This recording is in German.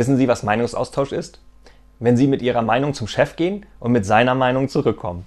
Wissen Sie, was Meinungsaustausch ist? Wenn Sie mit Ihrer Meinung zum Chef gehen und mit seiner Meinung zurückkommen.